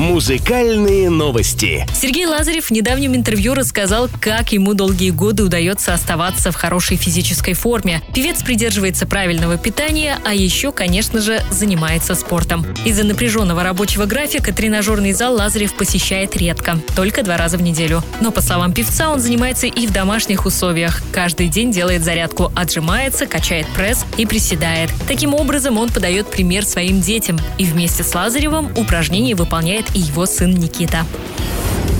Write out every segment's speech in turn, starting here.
Музыкальные новости. Сергей Лазарев в недавнем интервью рассказал, как ему долгие годы удается оставаться в хорошей физической форме. Певец придерживается правильного питания, а еще, конечно же, занимается спортом. Из-за напряженного рабочего графика тренажерный зал Лазарев посещает редко, только два раза в неделю. Но, по словам певца, он занимается и в домашних условиях. Каждый день делает зарядку, отжимается, качает пресс и приседает. Таким образом, он подает пример своим детям и вместе с Лазаревым упражнения выполняет и его сын Никита.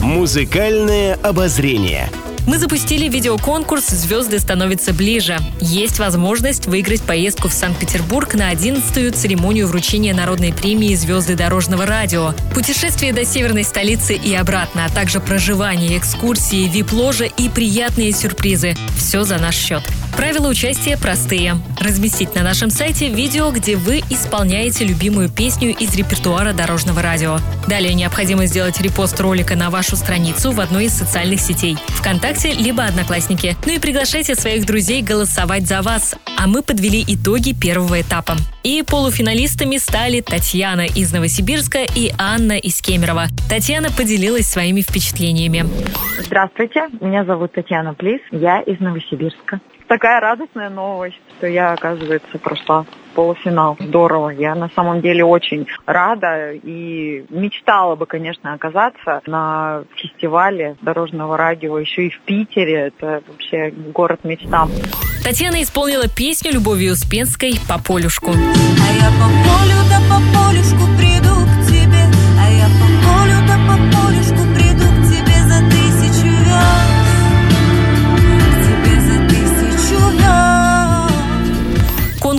Музыкальное обозрение. Мы запустили видеоконкурс «Звезды становятся ближе». Есть возможность выиграть поездку в Санкт-Петербург на 11-ю церемонию вручения народной премии «Звезды дорожного радио». Путешествие до северной столицы и обратно, а также проживание, экскурсии, вип-ложа и приятные сюрпризы. Все за наш счет. Правила участия простые. Разместить на нашем сайте видео, где вы исполняете любимую песню из репертуара дорожного радио. Далее необходимо сделать репост ролика на вашу страницу в одной из социальных сетей – ВКонтакте либо Одноклассники. Ну и приглашайте своих друзей голосовать за вас. А мы подвели итоги первого этапа. И полуфиналистами стали Татьяна из Новосибирска и Анна из Кемерово. Татьяна поделилась своими впечатлениями. Здравствуйте, меня зовут Татьяна Плис, я из Новосибирска такая радостная новость, что я, оказывается, прошла полуфинал. Здорово. Я на самом деле очень рада и мечтала бы, конечно, оказаться на фестивале дорожного радио еще и в Питере. Это вообще город мечта. Татьяна исполнила песню Любови Успенской «По полюшку». А я по полю да по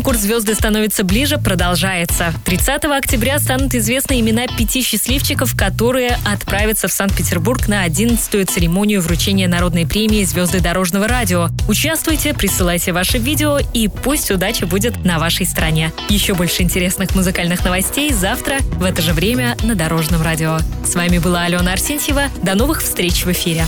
Конкурс «Звезды становятся ближе» продолжается. 30 октября станут известны имена пяти счастливчиков, которые отправятся в Санкт-Петербург на 11-ю церемонию вручения народной премии «Звезды дорожного радио». Участвуйте, присылайте ваши видео и пусть удача будет на вашей стороне. Еще больше интересных музыкальных новостей завтра в это же время на Дорожном радио. С вами была Алена Арсентьева. До новых встреч в эфире.